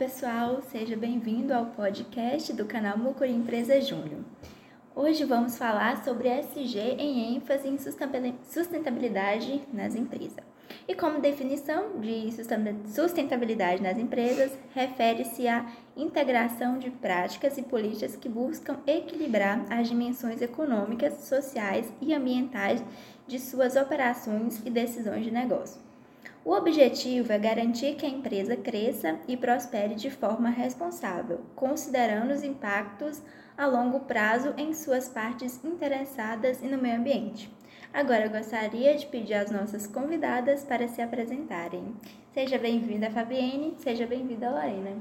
pessoal, seja bem-vindo ao podcast do canal Mucuri Empresa Júnior. Hoje vamos falar sobre SG em ênfase em sustentabilidade nas empresas. E como definição de sustentabilidade nas empresas, refere-se à integração de práticas e políticas que buscam equilibrar as dimensões econômicas, sociais e ambientais de suas operações e decisões de negócio. O objetivo é garantir que a empresa cresça e prospere de forma responsável, considerando os impactos a longo prazo em suas partes interessadas e no meio ambiente. Agora eu gostaria de pedir às nossas convidadas para se apresentarem. Seja bem-vinda, Fabienne, seja bem-vinda, Lorena.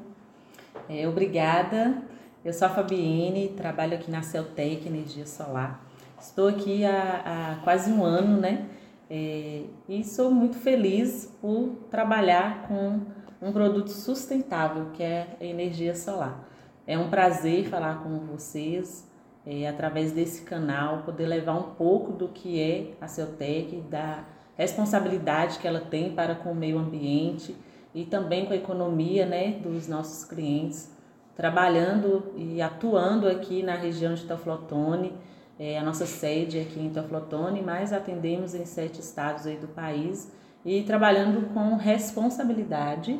É, obrigada. Eu sou a Fabienne, trabalho aqui na Celtec Energia Solar. Estou aqui há, há quase um ano, né? É, e sou muito feliz por trabalhar com um produto sustentável, que é a energia solar. É um prazer falar com vocês, é, através desse canal, poder levar um pouco do que é a Celtec, da responsabilidade que ela tem para com o meio ambiente e também com a economia né, dos nossos clientes, trabalhando e atuando aqui na região de Teoflotone, é, a nossa sede aqui em Teoflotone, mas atendemos em sete estados aí do país e trabalhando com responsabilidade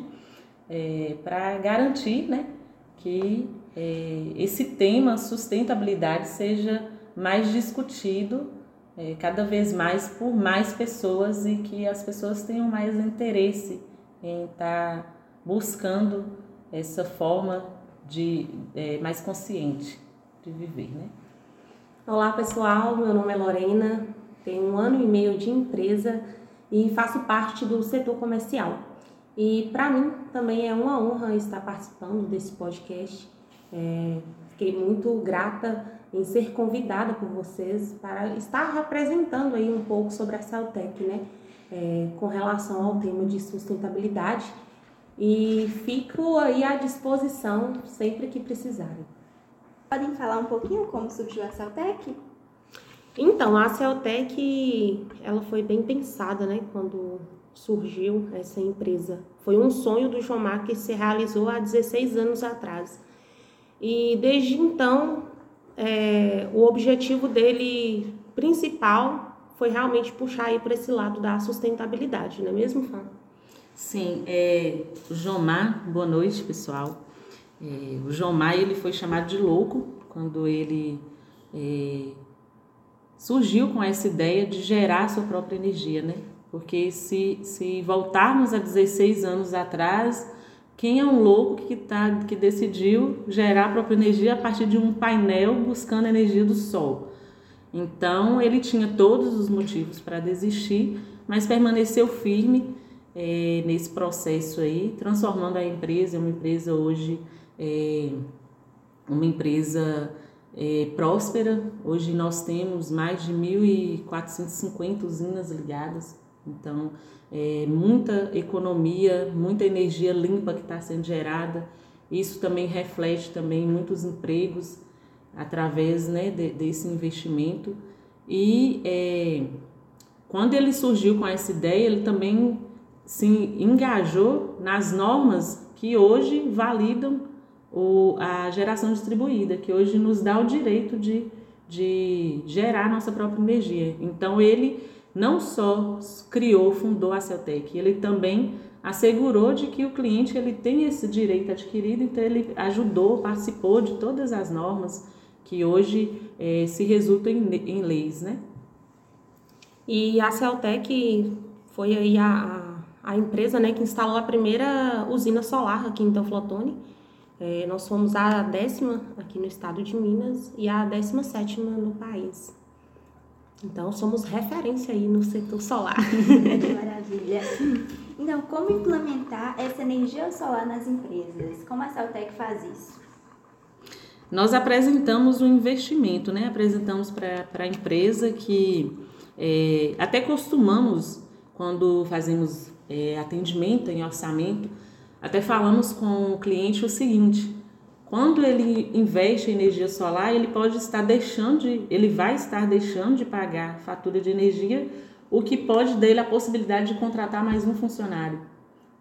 é, para garantir né, que é, esse tema sustentabilidade seja mais discutido é, cada vez mais por mais pessoas e que as pessoas tenham mais interesse em estar tá buscando essa forma de é, mais consciente de viver, né? Olá pessoal, meu nome é Lorena, tenho um ano e meio de empresa e faço parte do setor comercial. E para mim também é uma honra estar participando desse podcast é, fiquei muito grata em ser convidada por vocês para estar apresentando aí um pouco sobre a Celtec, né? É, com relação ao tema de sustentabilidade e fico aí à disposição sempre que precisarem. Podem falar um pouquinho como surgiu a Celtec? Então, a Celtec, ela foi bem pensada, né, quando surgiu essa empresa. Foi um sonho do Jomar que se realizou há 16 anos atrás. E desde então, é, o objetivo dele principal foi realmente puxar aí para esse lado da sustentabilidade, não é mesmo, Fá? Sim, é, o Jomar, boa noite, pessoal. É, o Jomar ele foi chamado de louco quando ele é, surgiu com essa ideia de gerar sua própria energia, né? Porque se, se voltarmos a 16 anos atrás, quem é um louco que, tá, que decidiu gerar a própria energia a partir de um painel buscando a energia do sol? Então, ele tinha todos os motivos para desistir, mas permaneceu firme é, nesse processo aí, transformando a empresa em uma empresa hoje, é, uma empresa é, próspera. Hoje nós temos mais de 1.450 usinas ligadas, então é, muita economia, muita energia limpa que está sendo gerada. Isso também reflete também muitos empregos através né, de, desse investimento. E é, quando ele surgiu com essa ideia, ele também se engajou nas normas que hoje validam o, a geração distribuída, que hoje nos dá o direito de, de gerar nossa própria energia. Então ele não só criou, fundou a Celtec, ele também assegurou de que o cliente ele tem esse direito adquirido, então ele ajudou, participou de todas as normas que hoje é, se resultam em, em, leis, né? E a Celtec foi aí a, a, a, empresa né, que instalou a primeira usina solar aqui em Teoflotone. É, nós fomos a décima aqui no estado de Minas e a décima sétima no país. Então, somos referência aí no setor solar. Maravilha. Então, como implementar essa energia solar nas empresas? Como a Celtec faz isso? Nós apresentamos o um investimento, né? Apresentamos para a empresa que é, até costumamos, quando fazemos é, atendimento em orçamento, até falamos com o cliente o seguinte: quando ele investe em energia solar, ele pode estar deixando de, ele vai estar deixando de pagar fatura de energia, o que pode dar ele a possibilidade de contratar mais um funcionário.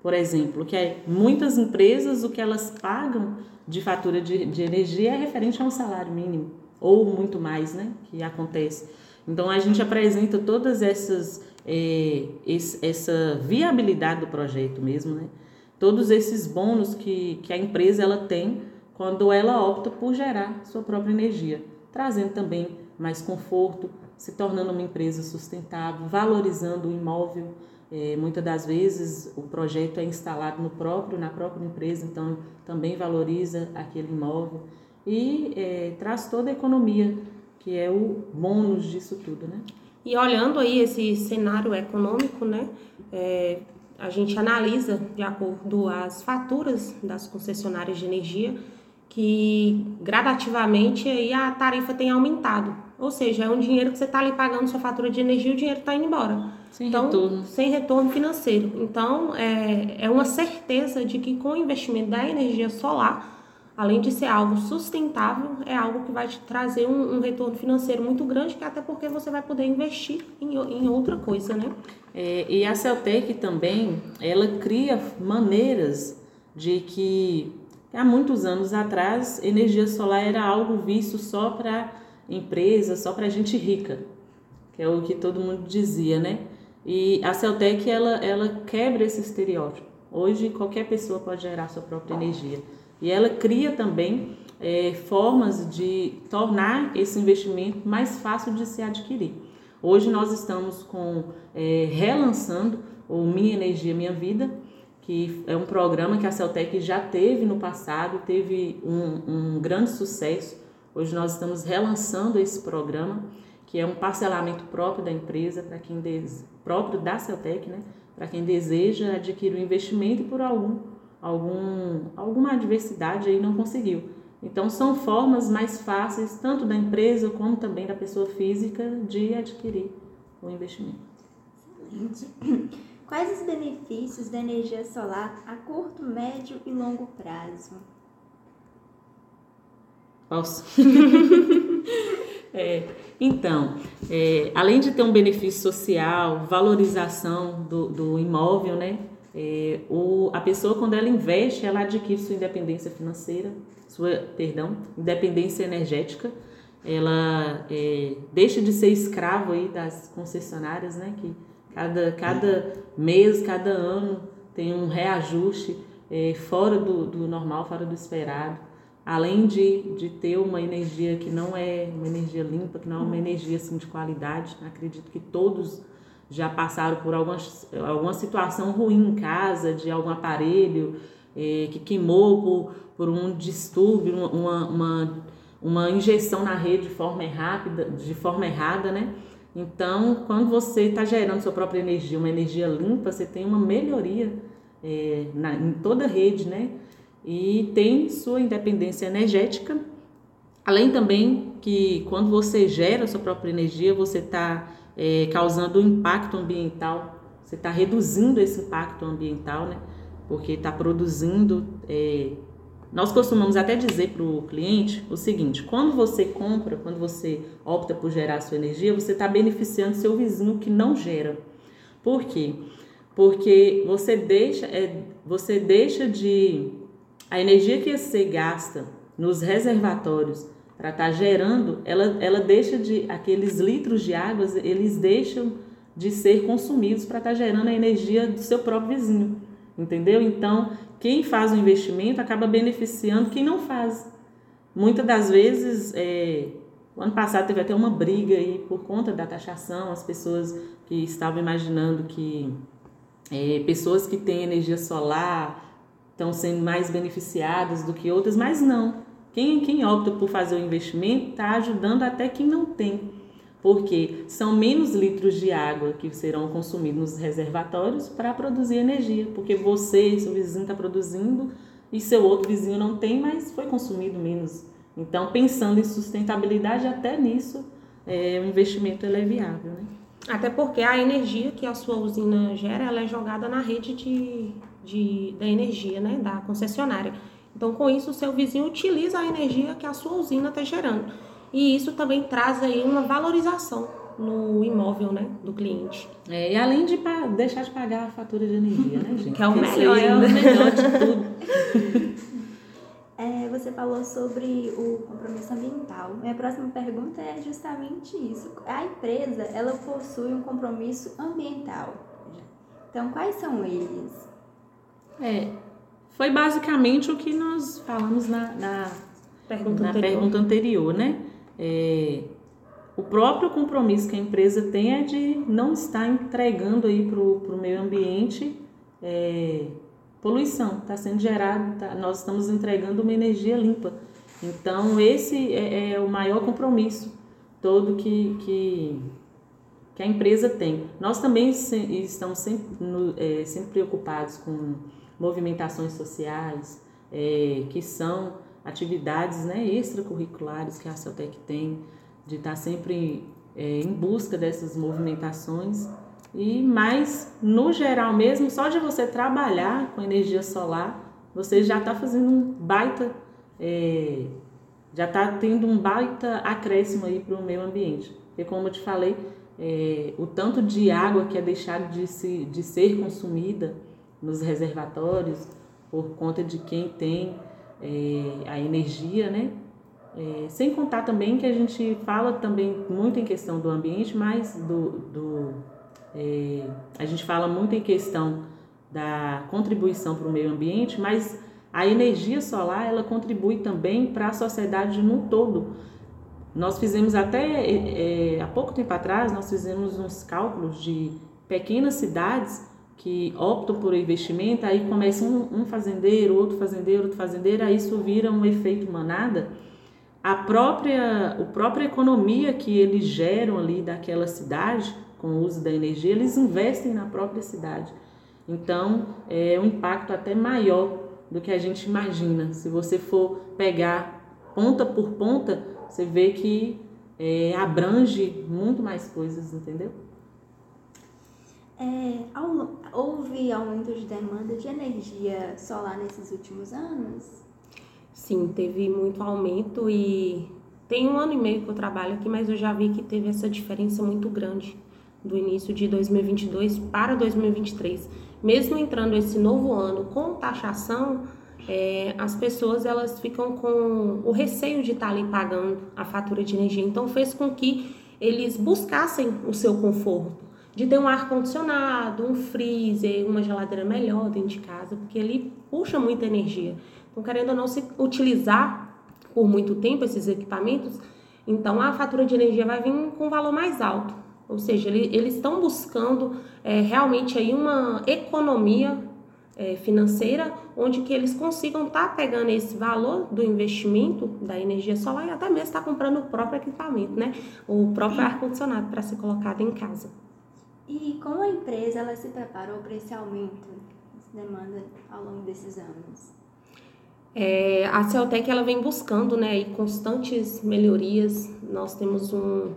por exemplo, que é muitas empresas o que elas pagam de fatura de, de energia é referente a um salário mínimo ou muito mais, né, que acontece. Então a gente apresenta todas essas é, esse, essa viabilidade do projeto mesmo, né? Todos esses bônus que, que a empresa ela tem quando ela opta por gerar sua própria energia, trazendo também mais conforto, se tornando uma empresa sustentável, valorizando o imóvel. É, muitas das vezes o projeto é instalado no próprio, na própria empresa, então também valoriza aquele imóvel e é, traz toda a economia, que é o bônus disso tudo, né? E olhando aí esse cenário econômico, né, é, a gente analisa de acordo as faturas das concessionárias de energia que gradativamente aí a tarifa tem aumentado. Ou seja, é um dinheiro que você está ali pagando sua fatura de energia e o dinheiro está indo embora. Sem então, retorno. Sem retorno financeiro. Então, é, é uma certeza de que com o investimento da energia solar, além de ser algo sustentável, é algo que vai te trazer um, um retorno financeiro muito grande, que até porque você vai poder investir em, em outra coisa, né? É, e a Celtec também, ela cria maneiras de que há muitos anos atrás, energia solar era algo visto só para empresas, só para gente rica, que é o que todo mundo dizia, né? E a Celtec, ela, ela quebra esse estereótipo. Hoje, qualquer pessoa pode gerar sua própria energia. E ela cria também é, formas de tornar esse investimento mais fácil de se adquirir. Hoje nós estamos com é, relançando o Minha Energia Minha Vida, que é um programa que a Celtec já teve no passado, teve um, um grande sucesso. Hoje nós estamos relançando esse programa, que é um parcelamento próprio da empresa, para quem des... próprio da Celtec, né? para quem deseja adquirir o investimento por algum algum, alguma adversidade aí não conseguiu. Então, são formas mais fáceis, tanto da empresa como também da pessoa física, de adquirir o investimento. Excelente. Quais os benefícios da energia solar a curto, médio e longo prazo? Posso? é, então, é, além de ter um benefício social, valorização do, do imóvel, né? É, o, a pessoa, quando ela investe, ela adquire sua independência financeira, sua, perdão, independência energética. Ela é, deixa de ser escravo aí das concessionárias, né? Que cada, cada mês, cada ano tem um reajuste é, fora do, do normal, fora do esperado. Além de, de ter uma energia que não é uma energia limpa, que não é uma energia assim, de qualidade, acredito que todos já passaram por alguma, alguma situação ruim em casa, de algum aparelho é, que queimou por, por um distúrbio, uma, uma, uma injeção na rede de forma rápida, de forma errada, né? Então, quando você está gerando sua própria energia, uma energia limpa, você tem uma melhoria é, na, em toda a rede, né? E tem sua independência energética. Além também que quando você gera sua própria energia, você está é, causando impacto ambiental, você está reduzindo esse impacto ambiental, né? Porque está produzindo. É... Nós costumamos até dizer para o cliente o seguinte: quando você compra, quando você opta por gerar sua energia, você está beneficiando seu vizinho que não gera. Por quê? Porque você deixa, é, você deixa de. A energia que você gasta nos reservatórios para estar tá gerando, ela, ela deixa de. aqueles litros de água, eles deixam de ser consumidos para estar tá gerando a energia do seu próprio vizinho. Entendeu? Então, quem faz o investimento acaba beneficiando quem não faz. Muitas das vezes, é, o ano passado teve até uma briga aí por conta da taxação, as pessoas que estavam imaginando que é, pessoas que têm energia solar estão sendo mais beneficiadas do que outras, mas não. Quem, quem opta por fazer o investimento está ajudando até quem não tem, porque são menos litros de água que serão consumidos nos reservatórios para produzir energia, porque você, seu vizinho está produzindo e seu outro vizinho não tem, mas foi consumido menos. Então, pensando em sustentabilidade, até nisso é, o investimento é viável. Né? Até porque a energia que a sua usina gera, ela é jogada na rede de, de, da energia, né, da concessionária. Então, com isso, o seu vizinho utiliza a energia que a sua usina está gerando. E isso também traz aí uma valorização no imóvel né, do cliente. É, e além de deixar de pagar a fatura de energia, né, gente? Que é o melhor, é o melhor de tudo. É, você falou sobre o compromisso ambiental. Minha próxima pergunta é justamente isso. A empresa, ela possui um compromisso ambiental. Então, quais são eles? É, foi basicamente o que nós falamos na, na, pergunta, na anterior. pergunta anterior, né? É, o próprio compromisso que a empresa tem é de não estar entregando aí para o meio ambiente é, poluição, está sendo gerado, tá, nós estamos entregando uma energia limpa. Então, esse é, é o maior compromisso todo que, que, que, a empresa tem. Nós também se, estamos sempre, no, é, sempre preocupados com movimentações sociais, é, que são atividades né, extracurriculares que a Celtec tem, de estar sempre é, em busca dessas movimentações e mais no geral mesmo, só de você trabalhar com energia solar, você já está fazendo um baita, é, já está tendo um baita acréscimo aí para o meio ambiente. Porque como eu te falei, é, o tanto de água que é deixado de, se, de ser consumida nos reservatórios por conta de quem tem é, a energia, né? É, sem contar também que a gente fala também muito em questão do ambiente, mas do, do é, a gente fala muito em questão da contribuição para o meio ambiente, mas a energia solar ela contribui também para a sociedade no todo. Nós fizemos até é, é, há pouco tempo atrás, nós fizemos uns cálculos de pequenas cidades que optam por investimento, aí começa um, um fazendeiro, outro fazendeiro, outro fazendeiro, aí isso vira um efeito manada. A própria, a própria economia que eles geram ali daquela cidade com o uso da energia, eles investem na própria cidade. Então, é um impacto até maior do que a gente imagina. Se você for pegar ponta por ponta, você vê que é, abrange muito mais coisas, entendeu? É, houve aumento de demanda de energia solar nesses últimos anos? Sim, teve muito aumento e tem um ano e meio que eu trabalho aqui, mas eu já vi que teve essa diferença muito grande do início de 2022 para 2023. Mesmo entrando esse novo ano com taxação, é, as pessoas elas ficam com o receio de estar ali pagando a fatura de energia. Então fez com que eles buscassem o seu conforto, de ter um ar condicionado, um freezer, uma geladeira melhor dentro de casa, porque ele puxa muita energia. Então querendo ou não se utilizar por muito tempo esses equipamentos, então a fatura de energia vai vir com um valor mais alto. Ou seja, ele, eles estão buscando é, realmente aí uma economia é, financeira onde que eles consigam estar tá pegando esse valor do investimento da energia solar e até mesmo estar tá comprando o próprio equipamento, né? O próprio ar-condicionado para ser colocado em casa. E como a empresa ela se preparou para esse aumento de demanda ao longo desses anos? É, a Celtec ela vem buscando né, constantes melhorias. Nós temos um,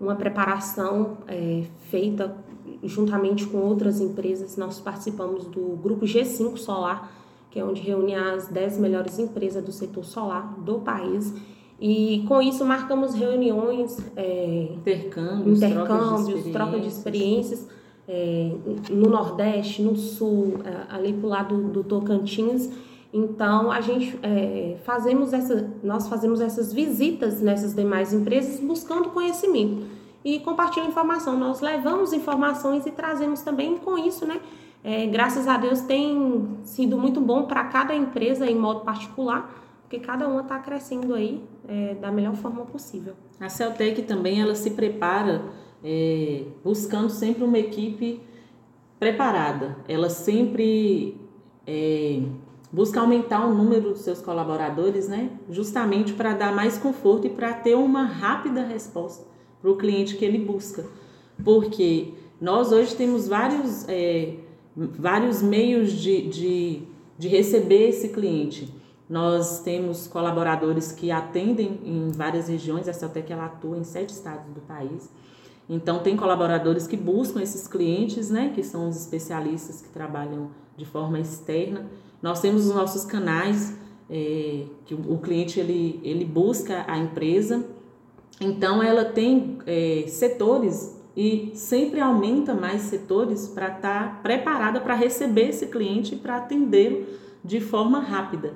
uma preparação é, feita juntamente com outras empresas. Nós participamos do grupo G5 Solar, que é onde reúne as 10 melhores empresas do setor solar do país. E com isso marcamos reuniões, é, intercâmbios, intercâmbios troca de experiências, é, no Nordeste, no Sul, é, ali para o lado do Tocantins. Então a gente é, fazemos essa, nós fazemos essas visitas nessas demais empresas buscando conhecimento e compartilhando informação. Nós levamos informações e trazemos também com isso, né? É, graças a Deus tem sido muito bom para cada empresa em modo particular, porque cada uma está crescendo aí é, da melhor forma possível. A Celtec também ela se prepara é, buscando sempre uma equipe preparada. Ela sempre é, busca aumentar o número dos seus colaboradores, né? Justamente para dar mais conforto e para ter uma rápida resposta para o cliente que ele busca. Porque nós hoje temos vários, é, vários meios de, de, de receber esse cliente. Nós temos colaboradores que atendem em várias regiões, essa até que ela atua em sete estados do país. Então, tem colaboradores que buscam esses clientes, né, que são os especialistas que trabalham de forma externa. Nós temos os nossos canais, é, que o, cliente ele, ele busca a empresa Então, ela tem é, setores e sempre aumenta mais setores para estar tá preparada para receber esse cliente e para atendê-lo de forma rápida.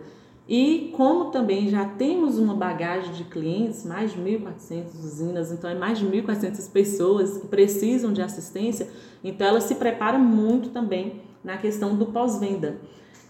E como também já temos uma bagagem de clientes, mais de 1.400 usinas, então é mais de 1.400 pessoas que precisam de assistência, então ela se prepara muito também na questão do pós-venda,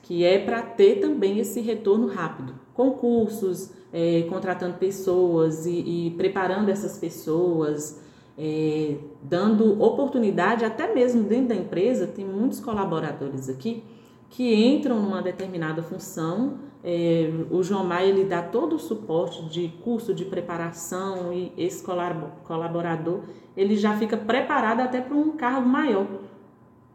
que é para ter também esse retorno rápido. Concursos, é, contratando pessoas e, e, preparando essas pessoas, é, dando oportunidade, até mesmo dentro da empresa, tem muitos colaboradores aqui que entram numa determinada função é, o João Maia ele dá todo o suporte de curso de preparação e esse colaborador ele já fica preparado até para um cargo maior,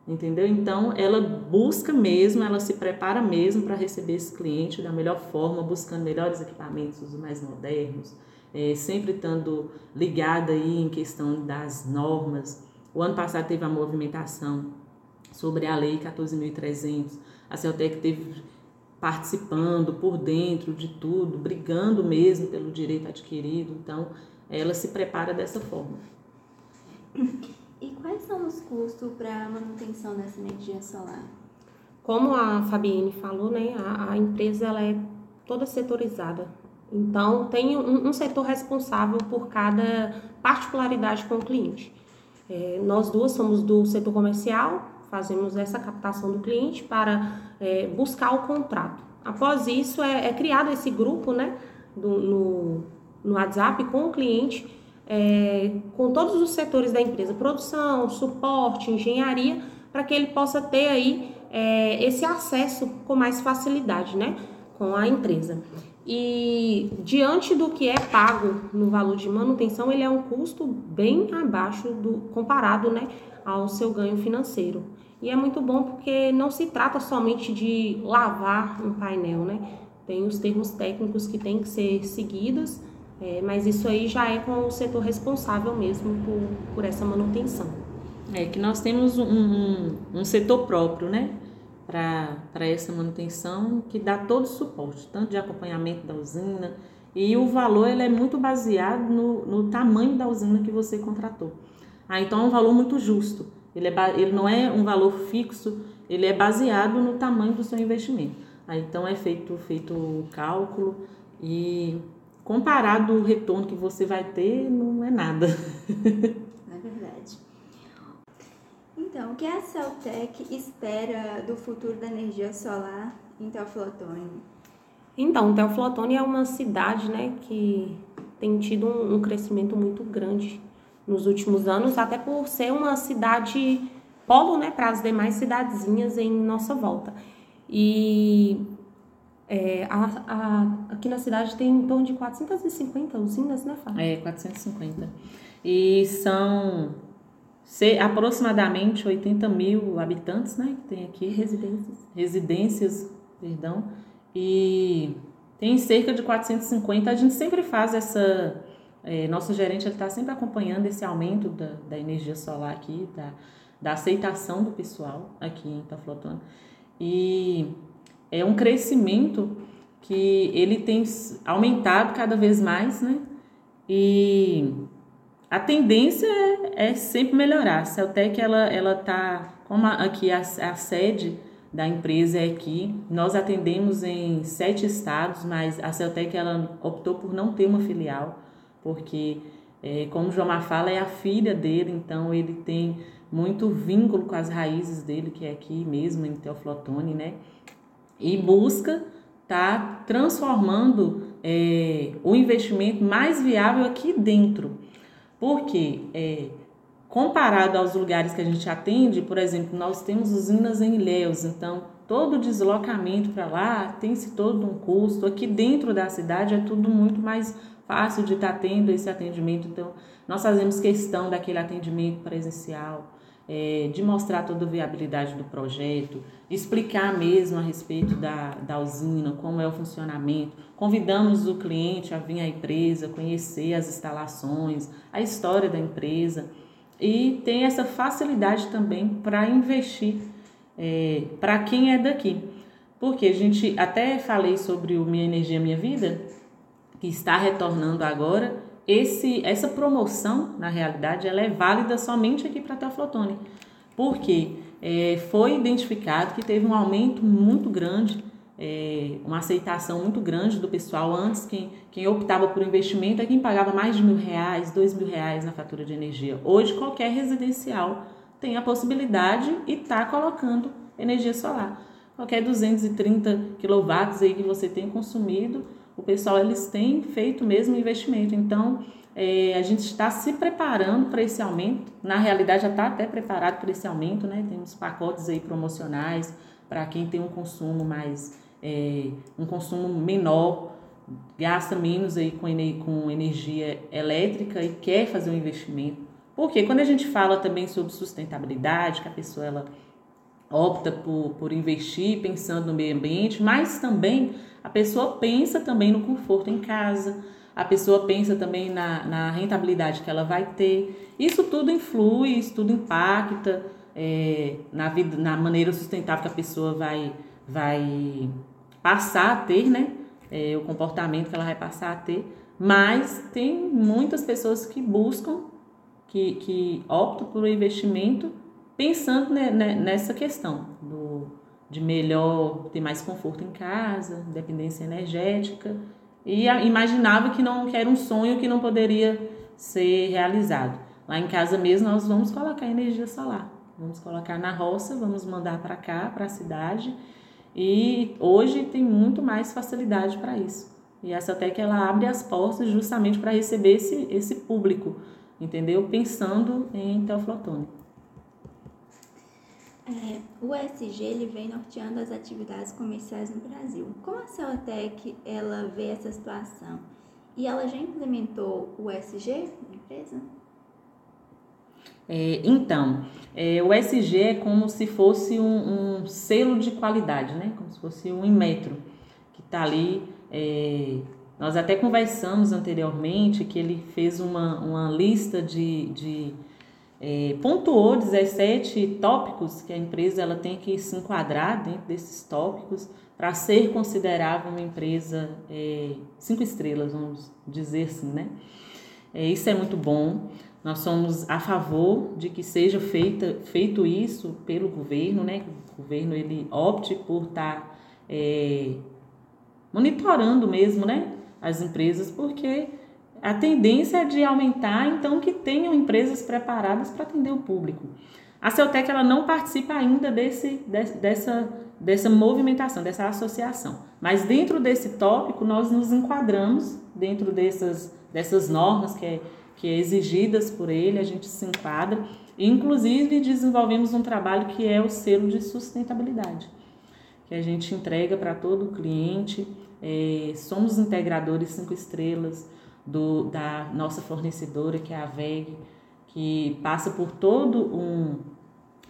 entendeu? Então ela busca mesmo, ela se prepara mesmo para receber esse cliente da melhor forma, buscando melhores equipamentos, os mais modernos, é, sempre estando ligada aí em questão das normas. O ano passado teve a movimentação sobre a lei 14.300, a Celtec teve participando por dentro de tudo, brigando mesmo pelo direito adquirido. Então, ela se prepara dessa forma. E quais são os custos para a manutenção dessa energia solar? Como a Fabienne falou, né, a, a empresa ela é toda setorizada. Então, tem um, um, setor responsável por cada particularidade com o cliente. É, nós duas somos do setor comercial, fazemos essa captação do cliente para é, buscar o contrato. Após isso, é, é criado esse grupo né, do, no, no WhatsApp com o cliente, é, com todos os setores da empresa, produção, suporte, engenharia, para que ele possa ter aí é, esse acesso com mais facilidade né, com a empresa. E diante do que é pago no valor de manutenção, ele é um custo bem abaixo do comparado né, ao seu ganho financeiro. E é muito bom porque não se trata somente de lavar um painel, né? Tem os termos técnicos que têm que ser seguidos, é, mas isso aí já é com o setor responsável mesmo por, por essa manutenção. É que nós temos um, um, um setor próprio, né? Para essa manutenção que dá todo o suporte, tanto de acompanhamento da usina, e o valor ele é muito baseado no, no tamanho da usina que você contratou. Ah, então é um valor muito justo. Ele, é, ele não é um valor fixo, ele é baseado no tamanho do seu investimento. Aí, então é feito, feito o cálculo e comparado o retorno que você vai ter, não é nada. Então, o que a Celtec espera do futuro da energia solar em Teoflotone? Então, Teoflotone é uma cidade né, que tem tido um, um crescimento muito grande nos últimos anos, até por ser uma cidade polo né, para as demais cidadezinhas em nossa volta. E é, a, a, aqui na cidade tem em torno de 450 usinas, né, Fábio? É, 450. E são se, aproximadamente 80 mil habitantes, né, que tem aqui. Residências. Residências, perdão. E tem cerca de 450. A gente sempre faz essa é, nosso gerente está sempre acompanhando esse aumento da, da energia solar aqui, da, da aceitação do pessoal aqui em Itaflotone. E é um crescimento que ele tem aumentado cada vez mais, né? E a tendência é, é sempre melhorar. A Celtec, ela, ela tá, como aqui a, a sede da empresa é aqui, nós atendemos em sete estados, mas a Celtec, ela optou por não ter uma filial porque, é, como o João fala, é a filha dele, então ele tem muito vínculo com as raízes dele, que é aqui mesmo, em Teoflotone, né? E busca tá transformando é, o investimento mais viável aqui dentro. Porque, é, comparado aos lugares que a gente atende, por exemplo, nós temos usinas em Ilhéus, então todo deslocamento para lá tem-se todo um custo. Aqui dentro da cidade é tudo muito mais fácil de estar tá tendo esse atendimento. Então, nós fazemos questão daquele atendimento presencial, é, de mostrar toda a viabilidade do projeto, explicar mesmo a respeito da, da usina, como é o funcionamento. Convidamos o cliente a vir à empresa, conhecer as instalações, a história da empresa e tem essa facilidade também para investir é, para quem é daqui. Porque a gente até falei sobre o Minha Energia Minha Vida, que está retornando agora esse, essa promoção, na realidade, ela é válida somente aqui para Teoflotone, porque é, foi identificado que teve um aumento muito grande, é, uma aceitação muito grande do pessoal. Antes, quem, quem optava por investimento é quem pagava mais de mil reais, dois mil reais na fatura de energia. Hoje, qualquer residencial tem a possibilidade e está colocando energia solar. Qualquer 230 kW aí que você tem consumido, o pessoal eles têm feito mesmo investimento. Então, é, a gente está se preparando para esse aumento. Na realidade, já está até preparado para esse aumento, né? Temos pacotes aí promocionais para quem tem um consumo mais, é, um consumo menor, gasta menos aí com, com energia elétrica e quer fazer um investimento. Porque quando a gente fala também sobre sustentabilidade, que a pessoa ela opta por, por investir pensando no meio ambiente, mas também a pessoa pensa também no conforto em casa, a pessoa pensa também na, na rentabilidade que ela vai ter. Isso tudo influi, isso tudo impacta é, na vida, na maneira sustentável que a pessoa vai, vai passar a ter, né? É, o comportamento que ela vai passar a ter. Mas tem muitas pessoas que buscam, que, que optam por um investimento pensando nessa questão do, de melhor ter mais conforto em casa, dependência energética, e imaginava que não que era um sonho que não poderia ser realizado. Lá em casa mesmo nós vamos colocar energia solar, vamos colocar na roça, vamos mandar para cá, para a cidade, e hoje tem muito mais facilidade para isso. E essa que ela abre as portas justamente para receber esse, esse público, entendeu? Pensando em teoflotone. É, o ESG ele vem norteando as atividades comerciais no Brasil. Como a Celtec ela vê essa situação? E ela já implementou o ESG na empresa? É, então, é, o ESG é como se fosse um, um, selo de qualidade, né? Como se fosse um Inmetro, que está ali. É, nós até conversamos anteriormente que ele fez uma, uma lista de, de é, pontuou 17 tópicos que a empresa ela tem que se enquadrar dentro desses tópicos para ser considerável uma empresa é, cinco estrelas, vamos dizer assim, né? É, isso é muito bom. Nós somos a favor de que seja feita, feito isso pelo governo, né? O governo ele opte por estar tá, é, monitorando mesmo, né? As empresas, porque a tendência é de aumentar, então, que tenham empresas preparadas para atender o público. A Celtec ela não participa ainda desse, dessa, dessa movimentação, dessa associação. Mas dentro desse tópico, nós nos enquadramos dentro dessas, dessas normas que é, que é exigidas por ele, a gente se enquadra. Inclusive, desenvolvemos um trabalho que é o selo de sustentabilidade, que a gente entrega para todo o cliente. É, somos integradores cinco estrelas, do, da nossa fornecedora, que é a VEG, que passa por todo um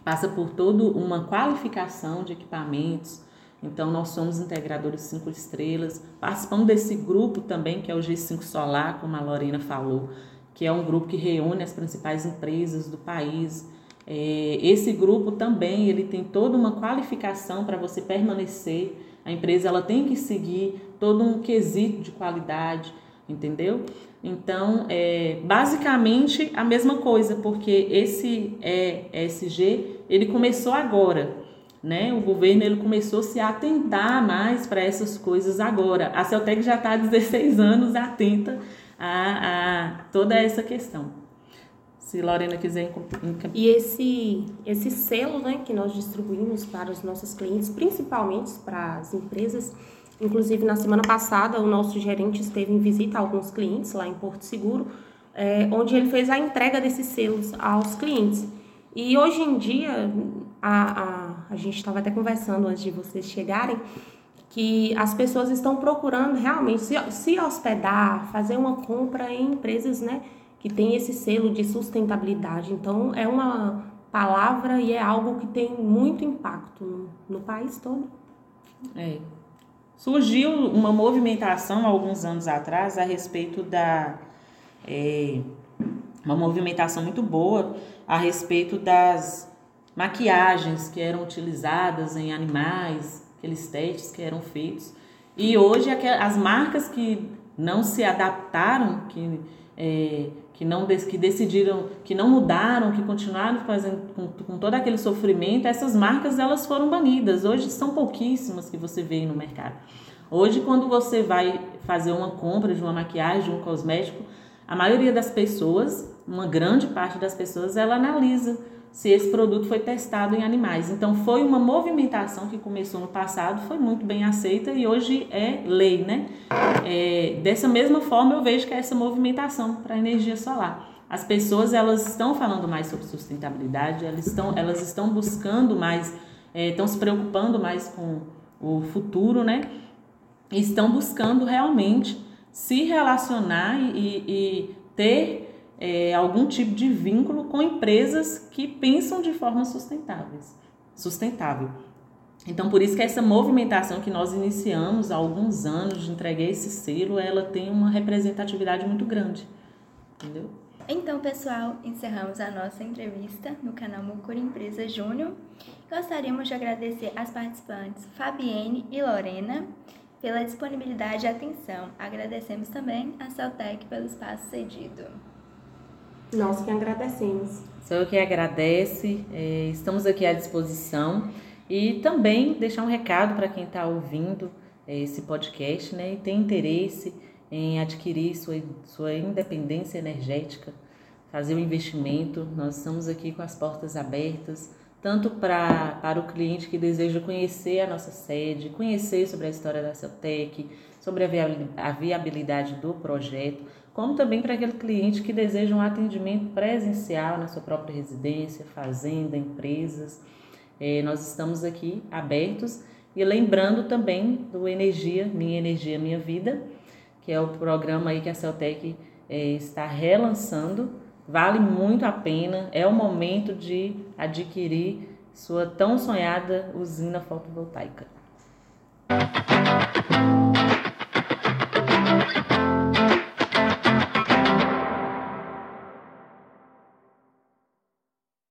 passa por toda uma qualificação de equipamentos. Então, nós somos integradores cinco estrelas. Participamos desse grupo também, que é o G5 Solar, como a Lorena falou, que é um grupo que reúne as principais empresas do país. É, esse grupo também ele tem toda uma qualificação para você permanecer. A empresa ela tem que seguir todo um quesito de qualidade entendeu? Então, é basicamente a mesma coisa, porque esse ESG, ele começou agora, né? O governo ele começou a se atentar mais para essas coisas agora. A Celtec já está há 16 anos atenta a, a toda essa questão. Se Lorena quiser E esse esse selo, né, que nós distribuímos para os nossos clientes, principalmente para as empresas, Inclusive, na semana passada, o nosso gerente esteve em visita a alguns clientes lá em Porto Seguro, é, onde ele fez a entrega desses selos aos clientes. E hoje em dia, a, a, a gente estava até conversando antes de vocês chegarem, que as pessoas estão procurando realmente se, se hospedar, fazer uma compra em empresas né, que tem esse selo de sustentabilidade. Então, é uma palavra e é algo que tem muito impacto no, no país todo. É, Surgiu uma movimentação alguns anos atrás a respeito da. É, uma movimentação muito boa a respeito das maquiagens que eram utilizadas em animais, aqueles testes que eram feitos. E hoje as marcas que não se adaptaram, que, é, que, não, que decidiram, que não mudaram, que continuaram fazendo com, com todo aquele sofrimento, essas marcas elas foram banidas. Hoje são pouquíssimas que você vê no mercado. Hoje, quando você vai fazer uma compra de uma maquiagem, de um cosmético, a maioria das pessoas, uma grande parte das pessoas, ela analisa se esse produto foi testado em animais. Então, foi uma movimentação que começou no passado, foi muito bem aceita e hoje é lei, né? É, dessa mesma forma, eu vejo que é essa movimentação para a energia solar. As pessoas elas estão falando mais sobre sustentabilidade, elas estão, elas estão buscando mais, é, estão se preocupando mais com o futuro, né? E estão buscando realmente se relacionar e, e ter é, algum tipo de vínculo com empresas que pensam de forma sustentáveis, sustentável. Então, por isso que essa movimentação que nós iniciamos há alguns anos de entregar esse selo, ela tem uma representatividade muito grande, entendeu? Então, pessoal, encerramos a nossa entrevista no canal Mucura Empresa Júnior. Gostaríamos de agradecer as participantes Fabienne e Lorena pela disponibilidade e atenção. Agradecemos também a Celtec pelo espaço cedido. Nós que agradecemos. Sou eu que agradece, é, estamos aqui à disposição e também deixar um recado para quem está ouvindo é, esse podcast né, e tem interesse em adquirir sua, sua independência energética, fazer o um investimento. Nós estamos aqui com as portas abertas tanto pra, para o cliente que deseja conhecer a nossa sede, conhecer sobre a história da Celtec, sobre a viabilidade do projeto, como também para aquele cliente que deseja um atendimento presencial na sua própria residência, fazenda, empresas. É, nós estamos aqui abertos e lembrando também do Energia, Minha Energia Minha Vida, que é o programa aí que a Celtec é, está relançando Vale muito a pena, é o momento de adquirir sua tão sonhada usina fotovoltaica.